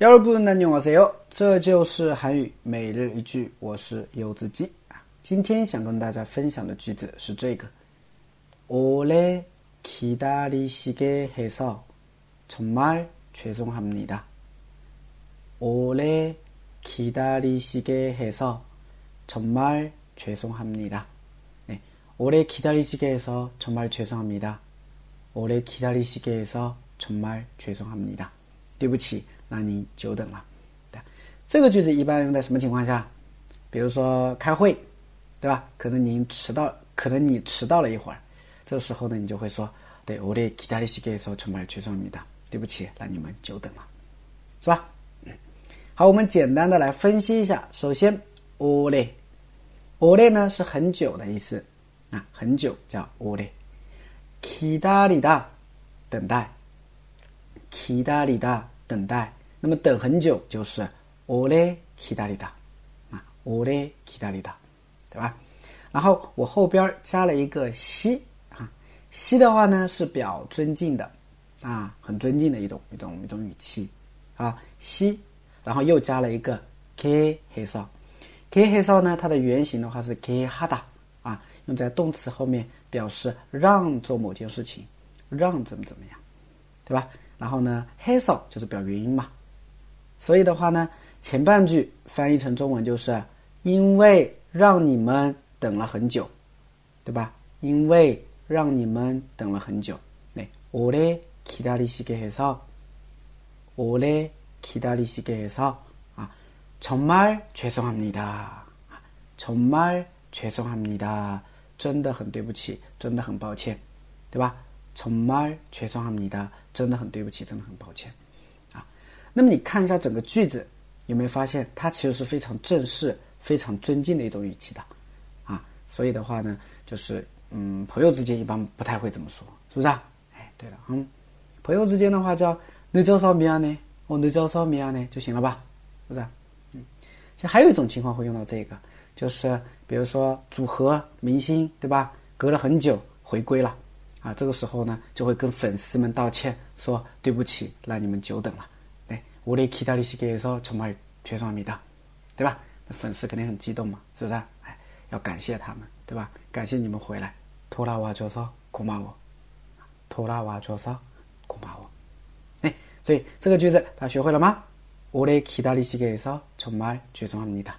여러분안녕하세요，这就是韩语每日一句，我是柚子鸡啊。今天想跟大家分享的句子是这个：오래기다리시게해서정말죄송합니다。 오래기다리시게해서정말죄송합니 다。 네오래기다리시게해서정말죄송합니 다。 오래기다리시게해서정말죄송합니 다。 对不起， 让您久等了。这个句子一般用在什么情况下？比如说开会，对吧？可能您迟到，可能你迟到了一会儿，这时候呢，你就会说：“对，我的기다리시게해서정말죄송합니 다。 对不起，让你们久等了，是吧？好，我们简单的来分析一下。首先，오래 오래呢是很久的意思啊，很久叫오래기다리다等待，기다리다等待。 那么等很久就是。오래기다리 다， 啊，오래기다리 다， 对吧？然后我后边加了一个西啊，西的话呢是表尊敬的啊，很尊敬的一种一种一种语气啊，西，然后又加了一个게黑서 게黑서呢，它的原型的话是게하다啊，用在动词后面表示让做某件事情，让怎么怎么样，对吧？然后呢，黑서就是表原因嘛， 所以的话呢。前半句翻译成中文就是“因为让你们等了很久”，对吧？因为让你们等了很久。네오래기다리시게해 서， 오래기다리시게해서啊，정말죄송합니 다， 정말죄송합니 다， 真的很对不起，真的很抱歉，对吧？정말죄송합니 다， 真的很对不起，真的很抱歉。 那么你看一下整个句子。有没有发现，它其实是非常正式、非常尊敬的一种语气的，啊，所以的话呢，就是嗯，朋友之间一般不太会这么说，是不是啊？哎，对了，嗯，朋友之间的话叫“那叫什么名呢？哦，那叫什么名呢？”就行了吧？是不是？嗯，其实还有一种情况会用到这个，就是比如说组合明星，对吧？隔了很久回归了，啊，这个时候呢，就会跟粉丝们道歉，说对不起，让你们久等了。오래기다리시게해서정말죄송합니 다， 对吧？那粉丝肯定很激动嘛，是不是？哎，要感谢他们，对吧？感谢你们回来。돌아와줘서고마 워， 돌아와줘서고마 워。 哎，所以这个句子他学会了吗？오래기다리시게해서정말죄송합니 다。